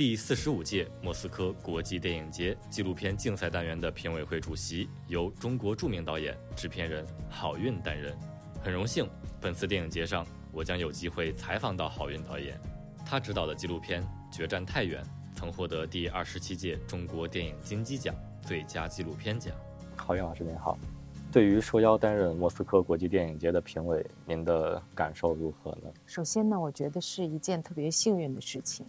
第四十五届莫斯科国际电影节纪录片竞赛单元的评委会主席由中国著名导演、制片人郝运担任。很荣幸，本次电影节上我将有机会采访到郝运导演。他执导的纪录片《决战太原》曾获得第二十七届中国电影金鸡奖最佳纪录片奖。郝运老师您好，对于受邀担任莫斯科国际电影节的评委，您的感受如何呢？首先呢，我觉得是一件特别幸运的事情。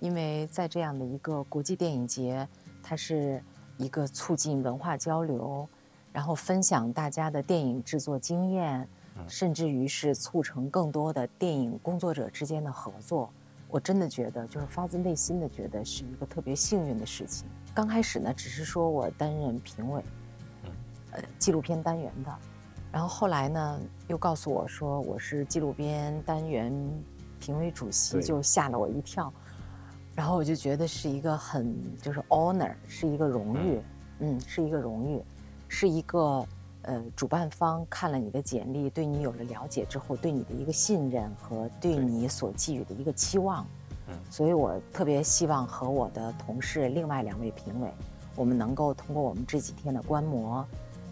因为在这样的一个国际电影节，它是一个促进文化交流，然后分享大家的电影制作经验，甚至于是促成更多的电影工作者之间的合作。我真的觉得，就是发自内心的觉得是一个特别幸运的事情。刚开始呢，只是说我担任评委，呃，纪录片单元的，然后后来呢，又告诉我说我是纪录片单元评委主席，就吓了我一跳。然后我就觉得是一个很就是 honor，是一个荣誉，嗯，是一个荣誉，是一个呃主办方看了你的简历，对你有了了解之后，对你的一个信任和对你所寄予的一个期望，嗯，所以我特别希望和我的同事另外两位评委，我们能够通过我们这几天的观摩，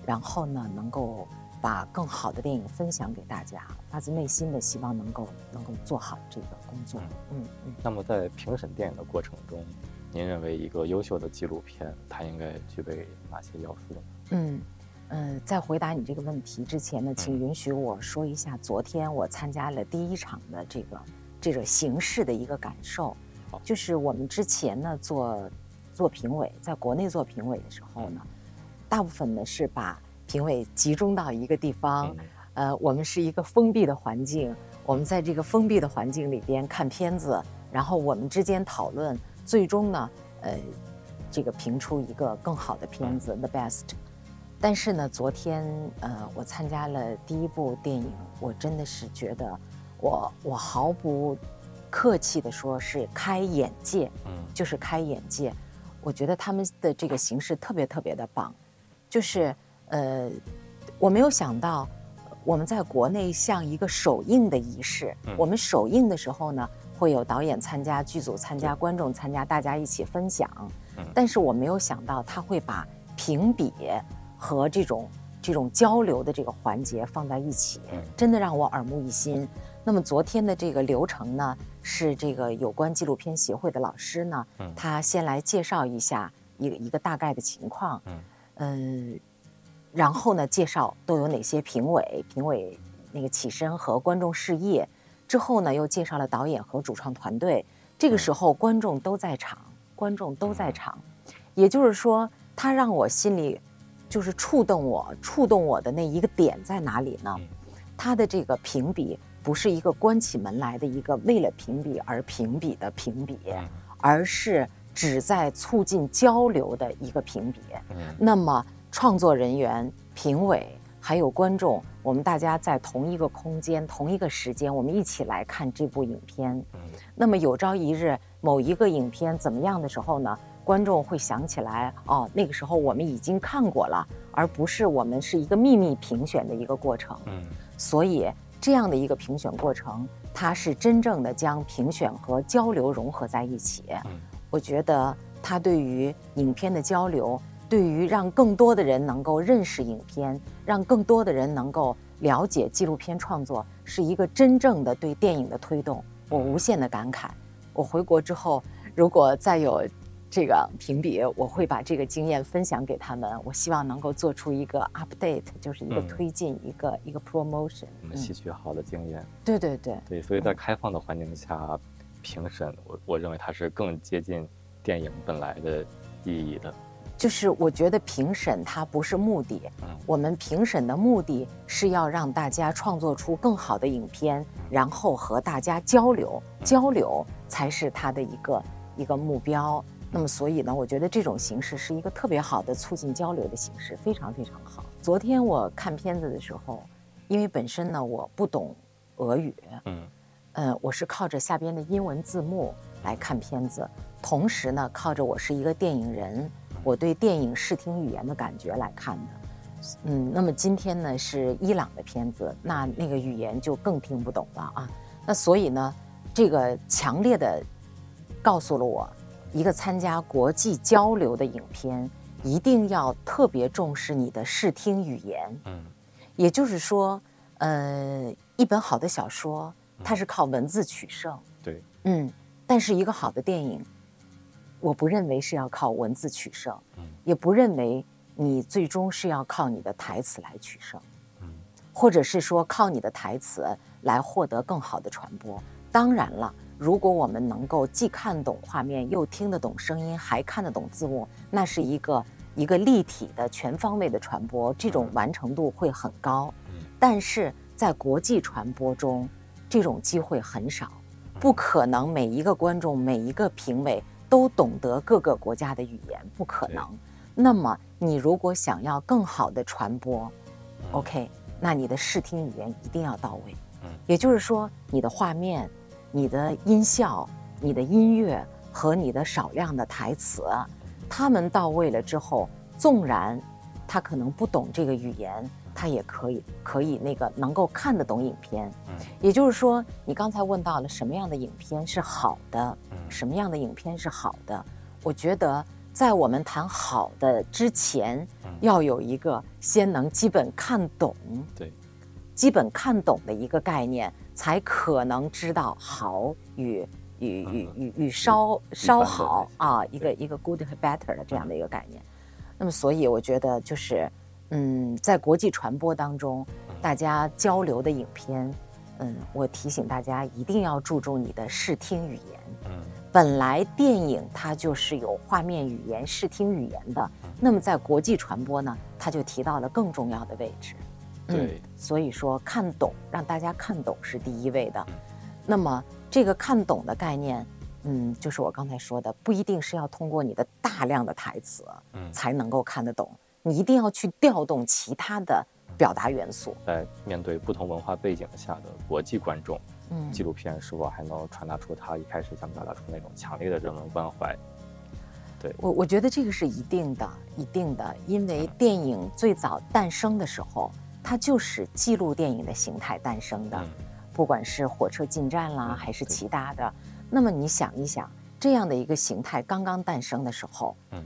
然后呢能够。把更好的电影分享给大家，发自内心的希望能够能够做好这个工作。嗯嗯。那么在评审电影的过程中，您认为一个优秀的纪录片它应该具备哪些要素呢？嗯嗯，在回答你这个问题之前呢，请允许我说一下昨天我参加了第一场的这个这个形式的一个感受。好，就是我们之前呢做做评委，在国内做评委的时候呢，大部分呢是把。评委集中到一个地方，呃，我们是一个封闭的环境，我们在这个封闭的环境里边看片子，然后我们之间讨论，最终呢，呃，这个评出一个更好的片子，the best。但是呢，昨天呃，我参加了第一部电影，我真的是觉得，我我毫不客气的说，是开眼界，嗯，就是开眼界。我觉得他们的这个形式特别特别的棒，就是。呃，我没有想到，我们在国内像一个首映的仪式。我们首映的时候呢，会有导演参加、剧组参加、观众参加，大家一起分享。但是我没有想到，他会把评比和这种这种交流的这个环节放在一起，真的让我耳目一新。那么昨天的这个流程呢，是这个有关纪录片协会的老师呢，他先来介绍一下一个一个大概的情况。嗯。然后呢，介绍都有哪些评委，评委那个起身和观众示意，之后呢，又介绍了导演和主创团队。这个时候，观众都在场，观众都在场，也就是说，他让我心里就是触动我，触动我的那一个点在哪里呢？他的这个评比不是一个关起门来的一个为了评比而评比的评比，而是旨在促进交流的一个评比。那么。创作人员、评委还有观众，我们大家在同一个空间、同一个时间，我们一起来看这部影片。那么有朝一日某一个影片怎么样的时候呢？观众会想起来，哦，那个时候我们已经看过了，而不是我们是一个秘密评选的一个过程。嗯，所以这样的一个评选过程，它是真正的将评选和交流融合在一起。嗯，我觉得它对于影片的交流。对于让更多的人能够认识影片，让更多的人能够了解纪录片创作，是一个真正的对电影的推动。我无限的感慨。我回国之后，如果再有这个评比，我会把这个经验分享给他们。我希望能够做出一个 update，就是一个推进，一个一个 promotion。我们吸取好的经验。对对对。对，所以在开放的环境下评审，我我认为它是更接近电影本来的意义的。就是我觉得评审它不是目的，我们评审的目的是要让大家创作出更好的影片，然后和大家交流，交流才是它的一个一个目标。那么所以呢，我觉得这种形式是一个特别好的促进交流的形式，非常非常好。昨天我看片子的时候，因为本身呢我不懂俄语，嗯，呃，我是靠着下边的英文字幕来看片子，同时呢靠着我是一个电影人。我对电影视听语言的感觉来看的，嗯，那么今天呢是伊朗的片子，那那个语言就更听不懂了啊。那所以呢，这个强烈的告诉了我，一个参加国际交流的影片，一定要特别重视你的视听语言。嗯，也就是说，呃，一本好的小说，它是靠文字取胜。对，嗯，但是一个好的电影，我不认为是要靠文字取胜，也不认为你最终是要靠你的台词来取胜，或者是说靠你的台词来获得更好的传播。当然了。如果我们能够既看懂画面，又听得懂声音，还看得懂字幕，那是一个一个立体的、全方位的传播，这种完成度会很高。但是在国际传播中，这种机会很少，不可能每一个观众、每一个评委都懂得各个国家的语言，不可能。那么，你如果想要更好的传播，OK，那你的视听语言一定要到位。也就是说，你的画面。你的音效、你的音乐和你的少量的台词，他们到位了之后，纵然他可能不懂这个语言，他也可以可以那个能够看得懂影片。嗯，也就是说，你刚才问到了什么样的影片是好的，什么样的影片是好的？我觉得在我们谈好的之前，要有一个先能基本看懂，对，基本看懂的一个概念。才可能知道好与与与与与稍稍好啊，一个一个 good 和 better 的这样的一个概念。那么，所以我觉得就是，嗯，在国际传播当中，大家交流的影片，嗯，我提醒大家一定要注重你的视听语言。嗯，本来电影它就是有画面语言、视听语言的，那么在国际传播呢，它就提到了更重要的位置。对，所以说看懂，让大家看懂是第一位的。那么这个看懂的概念，嗯，就是我刚才说的，不一定是要通过你的大量的台词，嗯，才能够看得懂。你一定要去调动其他的表达元素。在面对不同文化背景下的国际观众，嗯，纪录片是否还能传达出他一开始想表达出那种强烈的人文关怀？对我，我觉得这个是一定的，一定的，因为电影最早诞生的时候。它就是记录电影的形态诞生的，不管是火车进站啦，还是其他的。那么你想一想，这样的一个形态刚刚诞生的时候，嗯，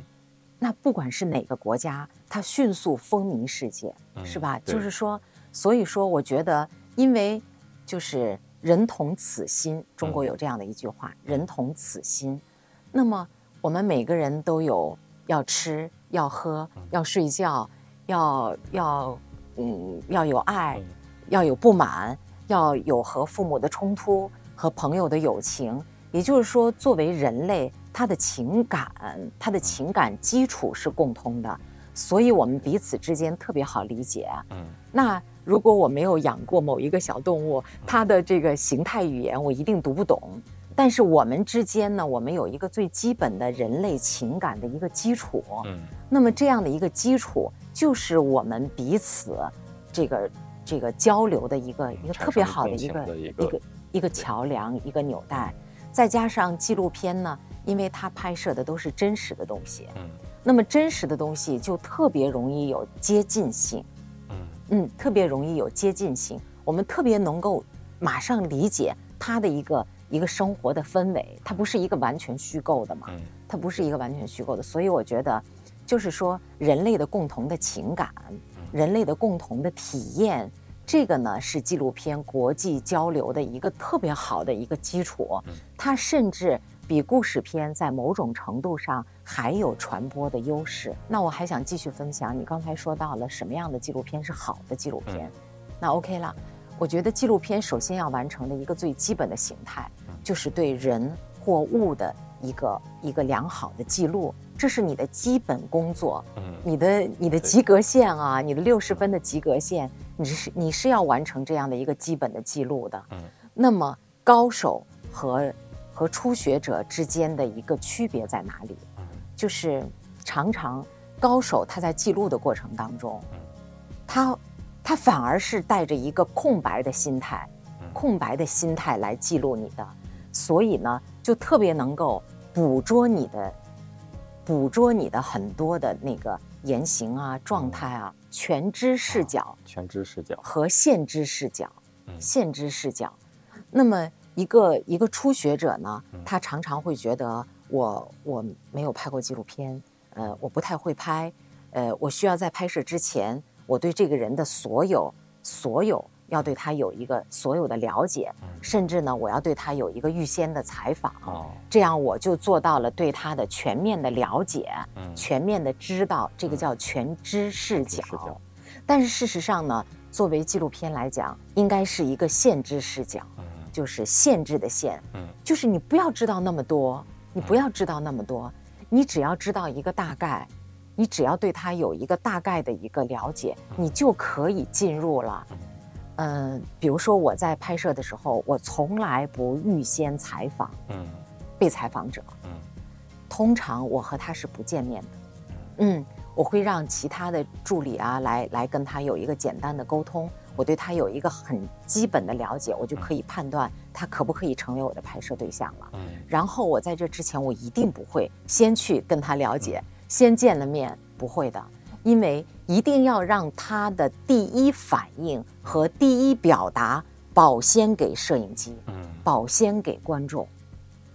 那不管是哪个国家，它迅速风靡世界，是吧？就是说，所以说，我觉得，因为就是人同此心，中国有这样的一句话，人同此心。那么我们每个人都有要吃、要喝、要睡觉、要要。嗯，要有爱，要有不满，要有和父母的冲突，和朋友的友情。也就是说，作为人类，他的情感，他的情感基础是共通的，所以我们彼此之间特别好理解。嗯，那如果我没有养过某一个小动物，它的这个形态语言我一定读不懂。但是我们之间呢，我们有一个最基本的人类情感的一个基础。嗯，那么这样的一个基础。就是我们彼此，这个这个交流的一个一个特别好的一个一个一个桥梁，一个纽带。再加上纪录片呢，因为它拍摄的都是真实的东西，嗯，那么真实的东西就特别容易有接近性，嗯。嗯，特别容易有接近性。我们特别能够马上理解它的一个一个生活的氛围，它不是一个完全虚构的嘛，它不是一个完全虚构的，所以我觉得。就是说，人类的共同的情感，人类的共同的体验，这个呢是纪录片国际交流的一个特别好的一个基础。它甚至比故事片在某种程度上还有传播的优势。那我还想继续分享，你刚才说到了什么样的纪录片是好的纪录片？那 OK 了，我觉得纪录片首先要完成的一个最基本的形态，就是对人或物的一个一个良好的记录。这是你的基本工作，嗯，你的你的及格线啊，你的六十分的及格线，你是你是要完成这样的一个基本的记录的，嗯。那么高手和和初学者之间的一个区别在哪里？就是常常高手他在记录的过程当中，他他反而是带着一个空白的心态，空白的心态来记录你的，所以呢，就特别能够捕捉你的。捕捉你的很多的那个言行啊、状态啊，全知视角、全知视角和现知视角、现知视角。那么一个一个初学者呢，他常常会觉得我我没有拍过纪录片，呃，我不太会拍，呃，我需要在拍摄之前，我对这个人的所有所有要对他有一个所有的了解，甚至呢，我要对他有一个预先的采访，这样我就做到了对他的全面的了解，全面的知道，这个叫全知视角。但是事实上呢，作为纪录片来讲，应该是一个限知视角，就是限制的限，就是你不要知道那么多。你不要知道那么多，你只要知道一个大概，你只要对他有一个大概的一个了解，你就可以进入了。嗯，比如说我在拍摄的时候，我从来不预先采访，嗯，被采访者，嗯，通常我和他是不见面的，嗯，我会让其他的助理啊来来跟他有一个简单的沟通。我对他有一个很基本的了解，我就可以判断他可不可以成为我的拍摄对象了。嗯，然后我在这之前，我一定不会先去跟他了解，先见了面不会的，因为一定要让他的第一反应和第一表达保鲜给摄影机，嗯，保鲜给观众，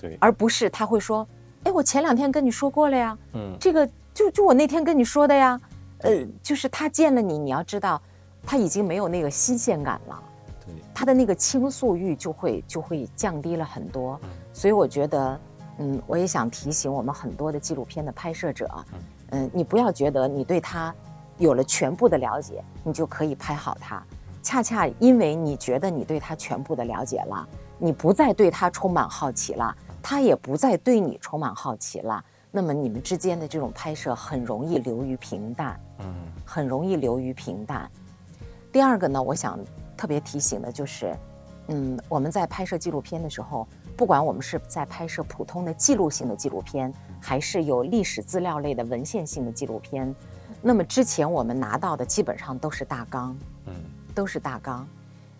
对，而不是他会说，哎，我前两天跟你说过了呀，嗯，这个就就我那天跟你说的呀，呃，就是他见了你，你要知道。他已经没有那个新鲜感了，对，他的那个倾诉欲就会就会降低了很多，所以我觉得，嗯，我也想提醒我们很多的纪录片的拍摄者，嗯，你不要觉得你对他有了全部的了解，你就可以拍好他，恰恰因为你觉得你对他全部的了解了，你不再对他充满好奇了，他也不再对你充满好奇了，那么你们之间的这种拍摄很容易流于平淡，嗯，很容易流于平淡。第二个呢，我想特别提醒的就是，嗯，我们在拍摄纪录片的时候，不管我们是在拍摄普通的记录性的纪录片，还是有历史资料类的文献性的纪录片，那么之前我们拿到的基本上都是大纲，嗯，都是大纲。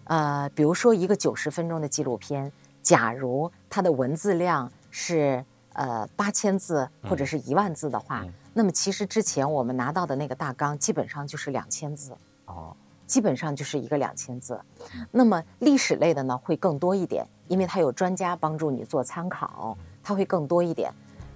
呃，比如说一个九十分钟的纪录片，假如它的文字量是呃八千字或者是一万字的话，那么其实之前我们拿到的那个大纲基本上就是两千字。哦。基本上就是一个两千字，那么历史类的呢会更多一点，因为它有专家帮助你做参考，它会更多一点。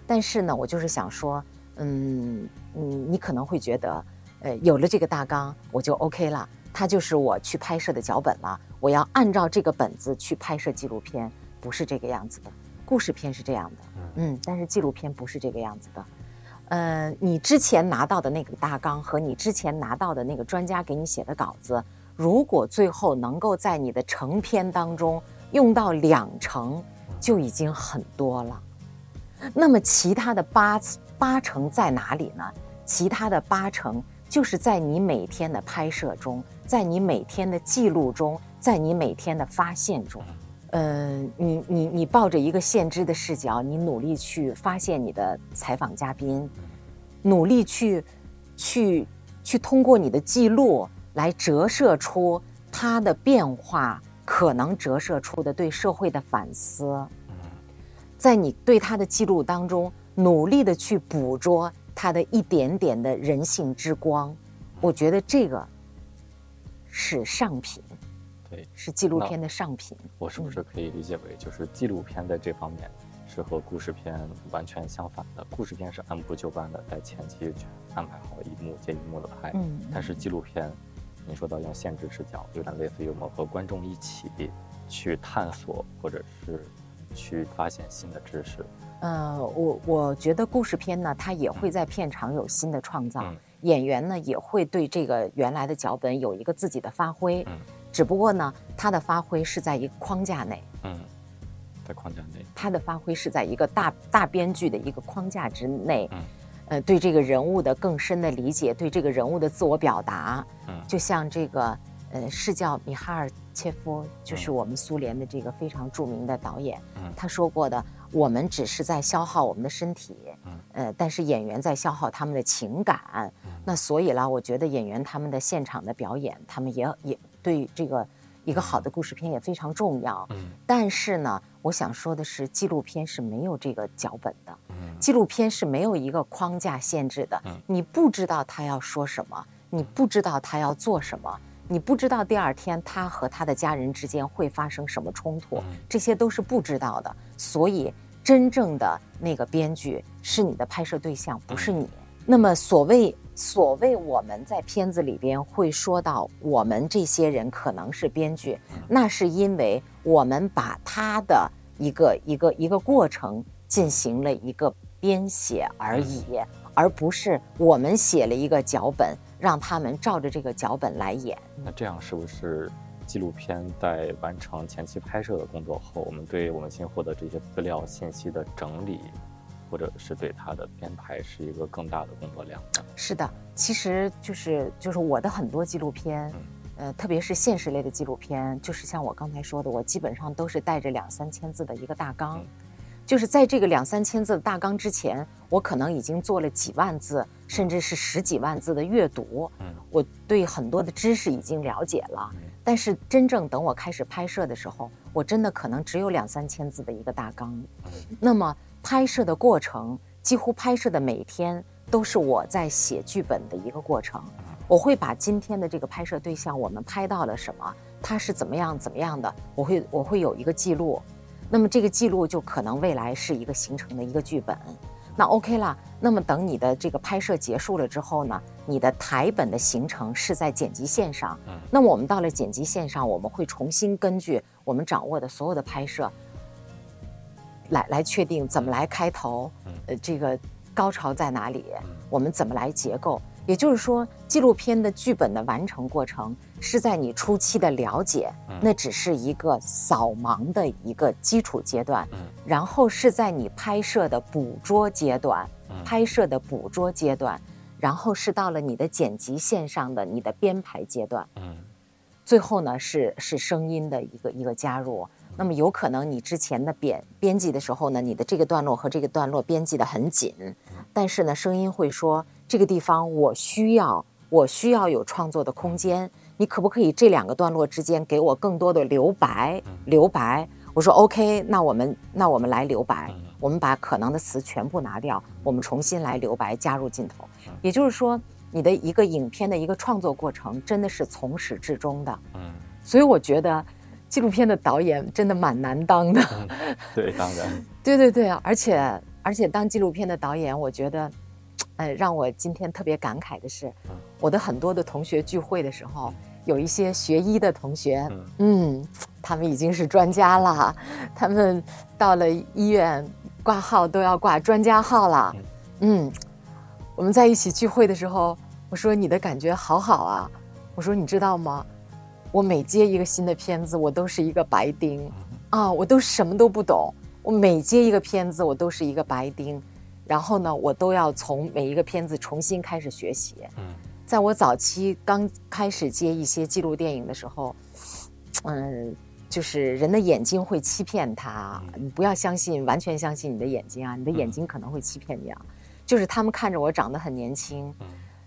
但是呢，我就是想说，嗯嗯，你可能会觉得，呃，有了这个大纲我就 OK 了，它就是我去拍摄的脚本了，我要按照这个本子去拍摄纪录片，不是这个样子的。故事片是这样的，嗯，但是纪录片不是这个样子的。呃，你之前拿到的那个大纲和你之前拿到的那个专家给你写的稿子，如果最后能够在你的成片当中用到两成，就已经很多了。那么其他的八八成在哪里呢？其他的八成就是在你每天的拍摄中，在你每天的记录中，在你每天的发现中。呃，你你你抱着一个先知的视角，你努力去发现你的采访嘉宾，努力去，去去通过你的记录来折射出他的变化，可能折射出的对社会的反思，在你对他的记录当中，努力的去捕捉他的一点点的人性之光，我觉得这个是上品。对，是纪录片的上品。我是不是可以理解为，就是纪录片在这方面是和故事片完全相反的？故事片是按部就班的，在前期去安排好一幕接一幕的拍。嗯。但是纪录片，你说到用限制视角，有点类似于我们和观众一起去探索，或者是去发现新的知识。呃，我我觉得故事片呢，它也会在片场有新的创造，演员呢也会对这个原来的脚本有一个自己的发挥。嗯。只不过呢，他的发挥是在一个框架内，嗯，在框架内，他的发挥是在一个大大编剧的一个框架之内，嗯，呃，对这个人物的更深的理解，对这个人物的自我表达，嗯，就像这个，呃，是叫米哈尔切夫，就是我们苏联的这个非常著名的导演，嗯，他说过的，我们只是在消耗我们的身体，嗯，呃，但是演员在消耗他们的情感，那所以啦，我觉得演员他们的现场的表演，他们也也。对这个一个好的故事片也非常重要。嗯，但是呢，我想说的是，纪录片是没有这个脚本的。嗯，纪录片是没有一个框架限制的。嗯，你不知道他要说什么，你不知道他要做什么，你不知道第二天他和他的家人之间会发生什么冲突，这些都是不知道的。所以真正的那个编剧是你的拍摄对象，不是你。那么所谓所谓我们在片子里边会说到我们这些人可能是编剧，那是因为我们把他的一个一个一个过程进行了一个编写而已，而不是我们写了一个脚本，让他们照着这个脚本来演。那这样是不是？纪录片在完成前期拍摄的工作后，我们对我们新获得这些资料信息的整理，或者是对它的编排，是一个更大的工作量。是的，其实就是就是我的很多纪录片，呃，特别是现实类的纪录片，就是像我刚才说的，我基本上都是带着两三千字的一个大纲，就是在这个两三千字的大纲之前，我可能已经做了几万字，甚至是十几万字的阅读，我对很多的知识已经了解了。但是真正等我开始拍摄的时候，我真的可能只有两三千字的一个大纲。那么拍摄的过程，几乎拍摄的每天都是我在写剧本的一个过程。我会把今天的这个拍摄对象，我们拍到了什么，他是怎么样怎么样的，我会我会有一个记录。那么这个记录就可能未来是一个形成的一个剧本。那 OK 了。那么等你的这个拍摄结束了之后呢，你的台本的形成是在剪辑线上。嗯。那么我们到了剪辑线上，我们会重新根据我们掌握的所有的拍摄，来来确定怎么来开头，呃，这个高潮在哪里，我们怎么来结构。也就是说，纪录片的剧本的完成过程是在你初期的了解，那只是一个扫盲的一个基础阶段，然后是在你拍摄的捕捉阶段，拍摄的捕捉阶段，然后是到了你的剪辑线上的你的编排阶段，最后呢是是声音的一个一个加入。那么有可能你之前的编编辑的时候呢，你的这个段落和这个段落编辑的很紧，但是呢，声音会说这个地方我需要我需要有创作的空间，你可不可以这两个段落之间给我更多的留白？留白？我说 OK，那我们那我们来留白，我们把可能的词全部拿掉，我们重新来留白，加入镜头。也就是说，你的一个影片的一个创作过程真的是从始至终的。嗯，所以我觉得。纪录片的导演真的蛮难当的，对，当然，对对对啊！而且而且当纪录片的导演，我觉得，呃，让我今天特别感慨的是，我的很多的同学聚会的时候，有一些学医的同学，嗯，他们已经是专家了，他们到了医院挂号都要挂专家号了，嗯，我们在一起聚会的时候，我说你的感觉好好啊，我说你知道吗？我每接一个新的片子，我都是一个白丁，啊，我都什么都不懂。我每接一个片子，我都是一个白丁，然后呢，我都要从每一个片子重新开始学习。嗯，在我早期刚开始接一些记录电影的时候，嗯，就是人的眼睛会欺骗他，你不要相信，完全相信你的眼睛啊，你的眼睛可能会欺骗你啊。就是他们看着我长得很年轻，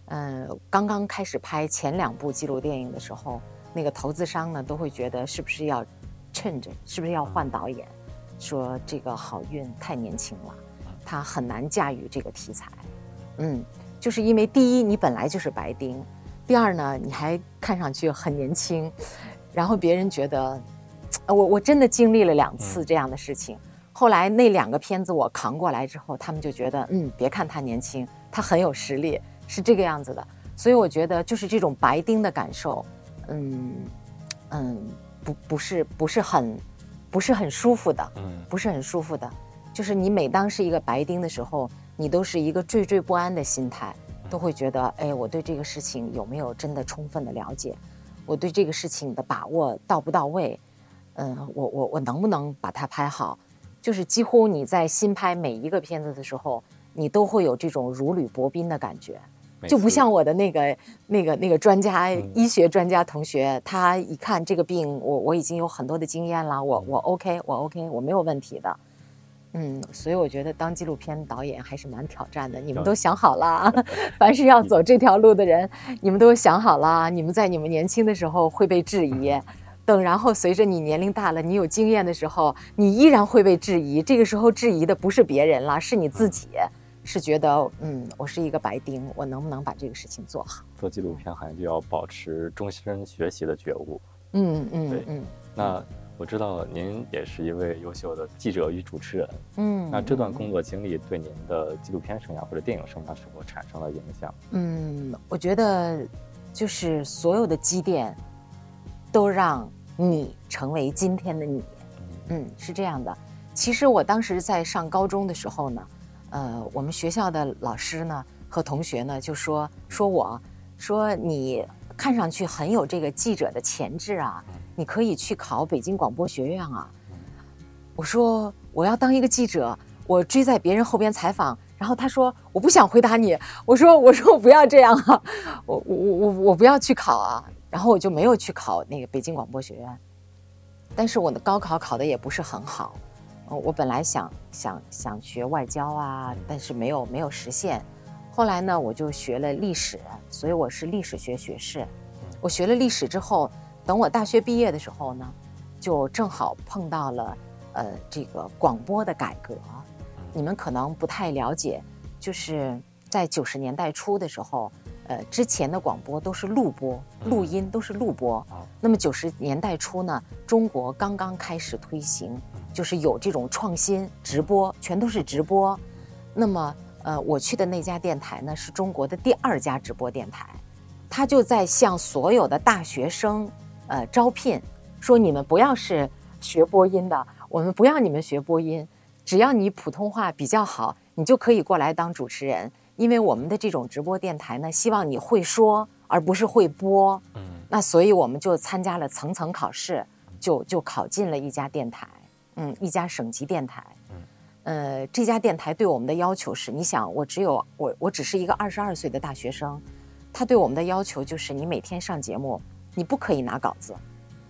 嗯，刚刚开始拍前两部记录电影的时候。那个投资商呢，都会觉得是不是要趁着，是不是要换导演？说这个好运太年轻了，他很难驾驭这个题材。嗯，就是因为第一，你本来就是白丁；第二呢，你还看上去很年轻，然后别人觉得，我我真的经历了两次这样的事情。后来那两个片子我扛过来之后，他们就觉得，嗯，别看他年轻，他很有实力，是这个样子的。所以我觉得，就是这种白丁的感受。嗯，嗯，不，不是，不是很，不是很舒服的，嗯，不是很舒服的，就是你每当是一个白丁的时候，你都是一个惴惴不安的心态，都会觉得，哎，我对这个事情有没有真的充分的了解？我对这个事情的把握到不到位？嗯，我我我能不能把它拍好？就是几乎你在新拍每一个片子的时候，你都会有这种如履薄冰的感觉。就不像我的那个、那个、那个专家、医学专家同学，他一看这个病，我我已经有很多的经验了，我我 OK，我 OK，我没有问题的。嗯，所以我觉得当纪录片导演还是蛮挑战的。你们都想好了，凡是要走这条路的人，你们都想好了。你们在你们年轻的时候会被质疑，等然后随着你年龄大了，你有经验的时候，你依然会被质疑。这个时候质疑的不是别人了，是你自己。是觉得，嗯，我是一个白丁，我能不能把这个事情做好？做纪录片好像就要保持终身学习的觉悟。嗯嗯，对，嗯。那我知道您也是一位优秀的记者与主持人，嗯，那这段工作经历对您的纪录片生涯或者电影生涯是否产生了影响？嗯，我觉得就是所有的积淀都让你成为今天的你，嗯，是这样的。其实我当时在上高中的时候呢，呃，我们学校的老师呢和同学呢就说说我说你看上去很有这个记者的潜质啊。你可以去考北京广播学院啊！我说我要当一个记者，我追在别人后边采访。然后他说我不想回答你。我说我说我不要这样啊！我我我我不要去考啊！然后我就没有去考那个北京广播学院。但是我的高考考的也不是很好。我本来想想想学外交啊，但是没有没有实现。后来呢，我就学了历史，所以我是历史学学士。我学了历史之后。等我大学毕业的时候呢，就正好碰到了，呃，这个广播的改革。你们可能不太了解，就是在九十年代初的时候，呃，之前的广播都是录播、录音，都是录播。那么九十年代初呢，中国刚刚开始推行，就是有这种创新直播，全都是直播。那么，呃，我去的那家电台呢，是中国的第二家直播电台，他就在向所有的大学生。呃，招聘说你们不要是学播音的，我们不要你们学播音，只要你普通话比较好，你就可以过来当主持人。因为我们的这种直播电台呢，希望你会说，而不是会播。嗯，那所以我们就参加了层层考试，就就考进了一家电台，嗯，一家省级电台。嗯，呃，这家电台对我们的要求是，你想，我只有我，我只是一个二十二岁的大学生，他对我们的要求就是，你每天上节目。你不可以拿稿子，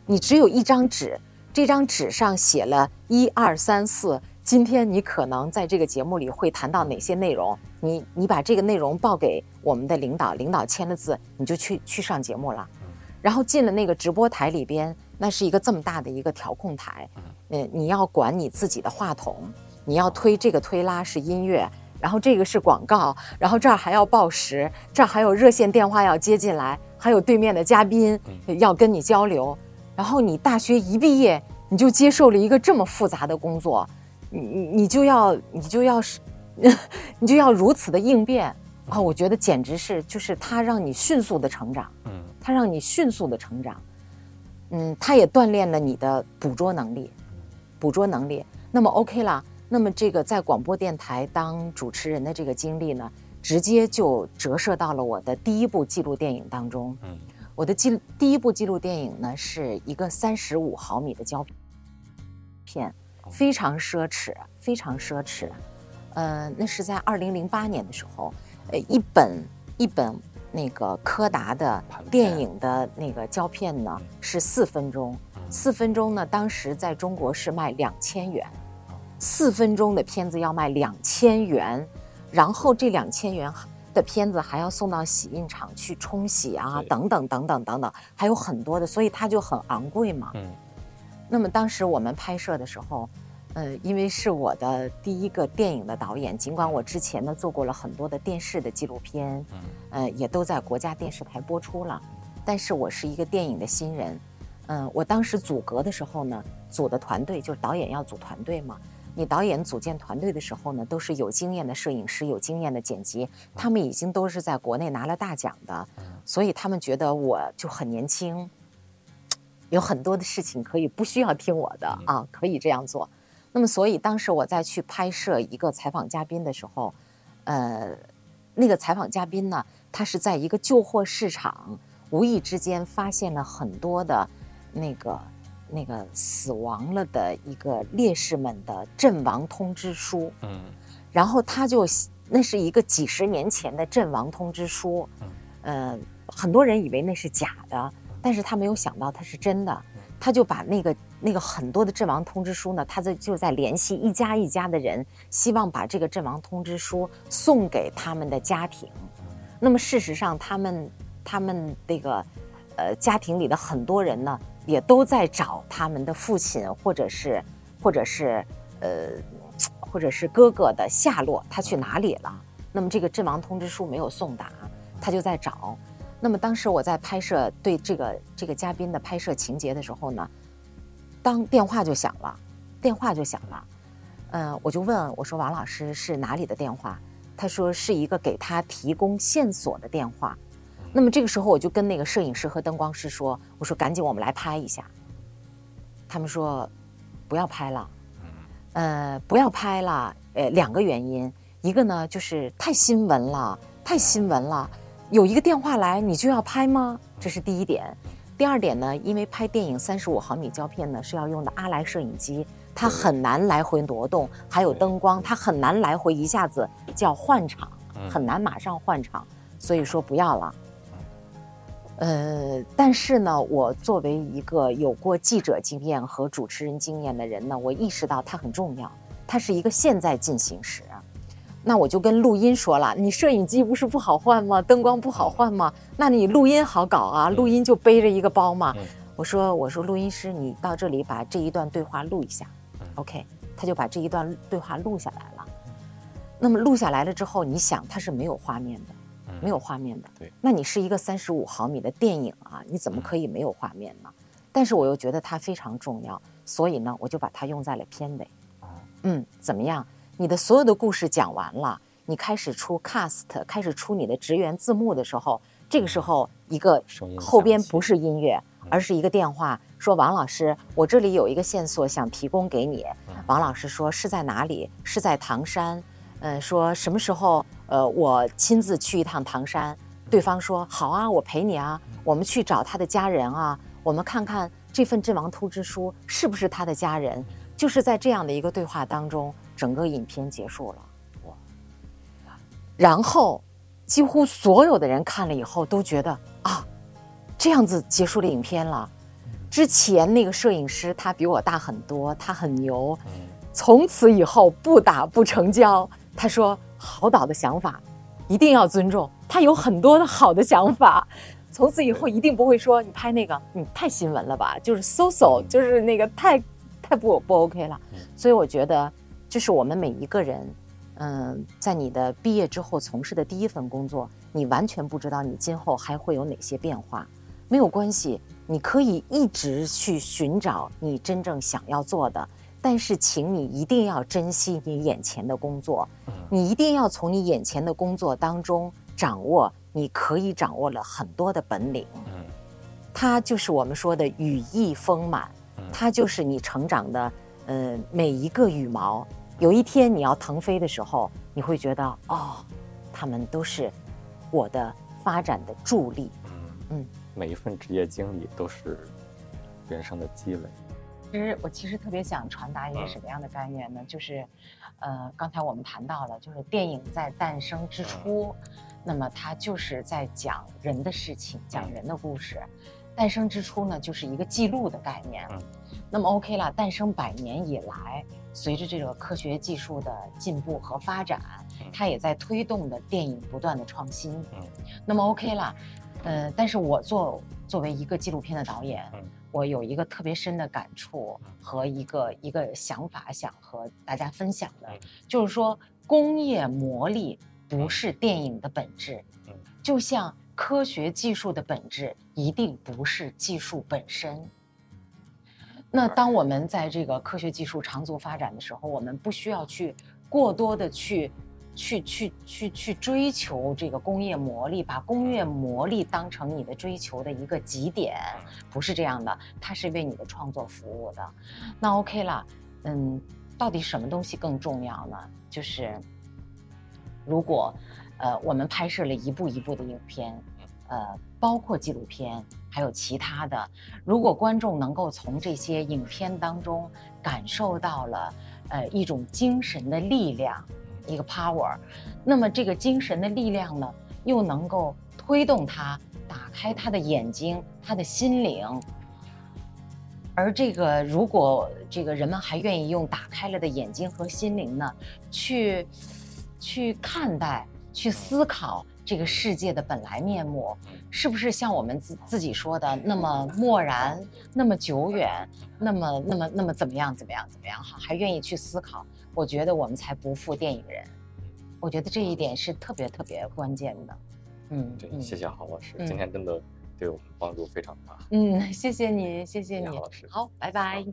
你只有一张纸，这张纸上写了一二三四，今天你可能在这个节目里会谈到哪些内容？你你把这个内容报给我们的领导，领导签了字，你就去去上节目了。然后进了那个直播台里边，那是一个这么大的一个调控台，嗯，你要管你自己的话筒，你要推这个推拉是音乐，然后这个是广告，然后这儿还要报时，这儿还有热线电话要接进来。还有对面的嘉宾要跟你交流，然后你大学一毕业你就接受了一个这么复杂的工作，你你你就要你就要是，你就要如此的应变。啊！我觉得简直是就是它让你迅速的成长，嗯，它让你迅速的成长，嗯，它也锻炼了你的捕捉能力，捕捉能力。那么 OK 啦，那么这个在广播电台当主持人的这个经历呢？直接就折射到了我的第一部纪录电影当中。嗯，我的记第一部纪录电影呢，是一个三十五毫米的胶片，非常奢侈，非常奢侈。呃，那是在二零零八年的时候，呃，一本一本那个柯达的电影的那个胶片呢，是四分钟，四分钟呢，当时在中国是卖两千元，四分钟的片子要卖两千元。然后这两千元的片子还要送到洗印厂去冲洗啊，等等等等等等，还有很多的，所以它就很昂贵嘛。嗯。那么当时我们拍摄的时候，呃，因为是我的第一个电影的导演，尽管我之前呢做过了很多的电视的纪录片，嗯，呃，也都在国家电视台播出了，但是我是一个电影的新人，嗯，我当时组阁的时候呢，组的团队就是导演要组团队嘛。你导演组建团队的时候呢，都是有经验的摄影师，有经验的剪辑，他们已经都是在国内拿了大奖的，所以他们觉得我就很年轻，有很多的事情可以不需要听我的啊，可以这样做。那么，所以当时我在去拍摄一个采访嘉宾的时候，呃，那个采访嘉宾呢，他是在一个旧货市场，无意之间发现了很多的那个。那个死亡了的一个烈士们的阵亡通知书，嗯，然后他就那是一个几十年前的阵亡通知书，嗯，很多人以为那是假的，但是他没有想到它是真的，他就把那个那个很多的阵亡通知书呢，他在就在联系一家一家的人，希望把这个阵亡通知书送给他们的家庭。那么事实上，他们他们这个呃家庭里的很多人呢。也都在找他们的父亲，或者是，或者是，呃，或者是哥哥的下落，他去哪里了？那么这个阵亡通知书没有送达，他就在找。那么当时我在拍摄对这个这个嘉宾的拍摄情节的时候呢，当电话就响了，电话就响了，嗯，我就问我说王老师是哪里的电话？他说是一个给他提供线索的电话。那么这个时候我就跟那个摄影师和灯光师说，我说赶紧我们来拍一下。他们说不要拍了，呃，不要拍了，呃，两个原因，一个呢就是太新闻了，太新闻了，有一个电话来你就要拍吗？这是第一点。第二点呢，因为拍电影三十五毫米胶片呢是要用的阿莱摄影机，它很难来回挪动，还有灯光，它很难来回一下子叫换场，很难马上换场，所以说不要了。呃，但是呢，我作为一个有过记者经验和主持人经验的人呢，我意识到它很重要，它是一个现在进行时。那我就跟录音说了，你摄影机不是不好换吗？灯光不好换吗？那你录音好搞啊，录音就背着一个包嘛。我说我说录音师，你到这里把这一段对话录一下，OK，他就把这一段对话录下来了。那么录下来了之后，你想它是没有画面的，没有画面的。对，那你是一个三十五毫米的电影啊，你怎么可以没有画面呢？但是我又觉得它非常重要，所以呢，我就把它用在了片尾。嗯，怎么样？你的所有的故事讲完了，你开始出 cast，开始出你的职员字幕的时候，这个时候一个后边不是音乐，而是一个电话，说王老师，我这里有一个线索想提供给你。王老师说是在哪里？是在唐山。嗯，说什么时候？呃，我亲自去一趟唐山。对方说好啊，我陪你啊，我们去找他的家人啊，我们看看这份阵亡通知书是不是他的家人。就是在这样的一个对话当中。整个影片结束了，哇！然后，几乎所有的人看了以后都觉得啊，这样子结束了影片了。之前那个摄影师他比我大很多，他很牛。从此以后不打不成交。他说好导的想法一定要尊重，他有很多的好的想法。从此以后一定不会说你拍那个你太新闻了吧，就是 so so，就是那个太太不不 OK 了。所以我觉得。这是我们每一个人，嗯，在你的毕业之后从事的第一份工作，你完全不知道你今后还会有哪些变化。没有关系，你可以一直去寻找你真正想要做的，但是请你一定要珍惜你眼前的工作，你一定要从你眼前的工作当中掌握你可以掌握了很多的本领。嗯，它就是我们说的羽翼丰满，它就是你成长的，呃，每一个羽毛。有一天你要腾飞的时候，你会觉得哦，他们都是我的发展的助力。嗯嗯，每一份职业经历都是人生的积累。其实我其实特别想传达一个什么样的概念呢？就是，呃，刚才我们谈到了，就是电影在诞生之初，那么它就是在讲人的事情，讲人的故事。诞生之初呢，就是一个记录的概念。那么 OK 了，诞生百年以来，随着这个科学技术的进步和发展，它也在推动的电影不断的创新。嗯，那么 OK 了，呃，但是我作作为一个纪录片的导演，我有一个特别深的感触和一个一个想法想和大家分享的，就是说工业魔力不是电影的本质，就像。科学技术的本质一定不是技术本身。那当我们在这个科学技术长足发展的时候，我们不需要去过多的去、去、去、去、去追求这个工业魔力，把工业魔力当成你的追求的一个极点，不是这样的，它是为你的创作服务的。那 OK 了，嗯，到底什么东西更重要呢？就是如果。呃，我们拍摄了一部一部的影片，呃，包括纪录片，还有其他的。如果观众能够从这些影片当中感受到了，呃，一种精神的力量，一个 power，那么这个精神的力量呢，又能够推动他打开他的眼睛，他的心灵。而这个，如果这个人们还愿意用打开了的眼睛和心灵呢，去去看待。去思考这个世界的本来面目，是不是像我们自自己说的那么漠然、那么久远、那么那么那么怎么样怎么样怎么样哈？还愿意去思考，我觉得我们才不负电影人。我觉得这一点是特别特别关键的。嗯，对，谢谢郝老师，今天真的对我们帮助非常大。嗯，谢谢你，谢谢你，郝老师，好，拜拜。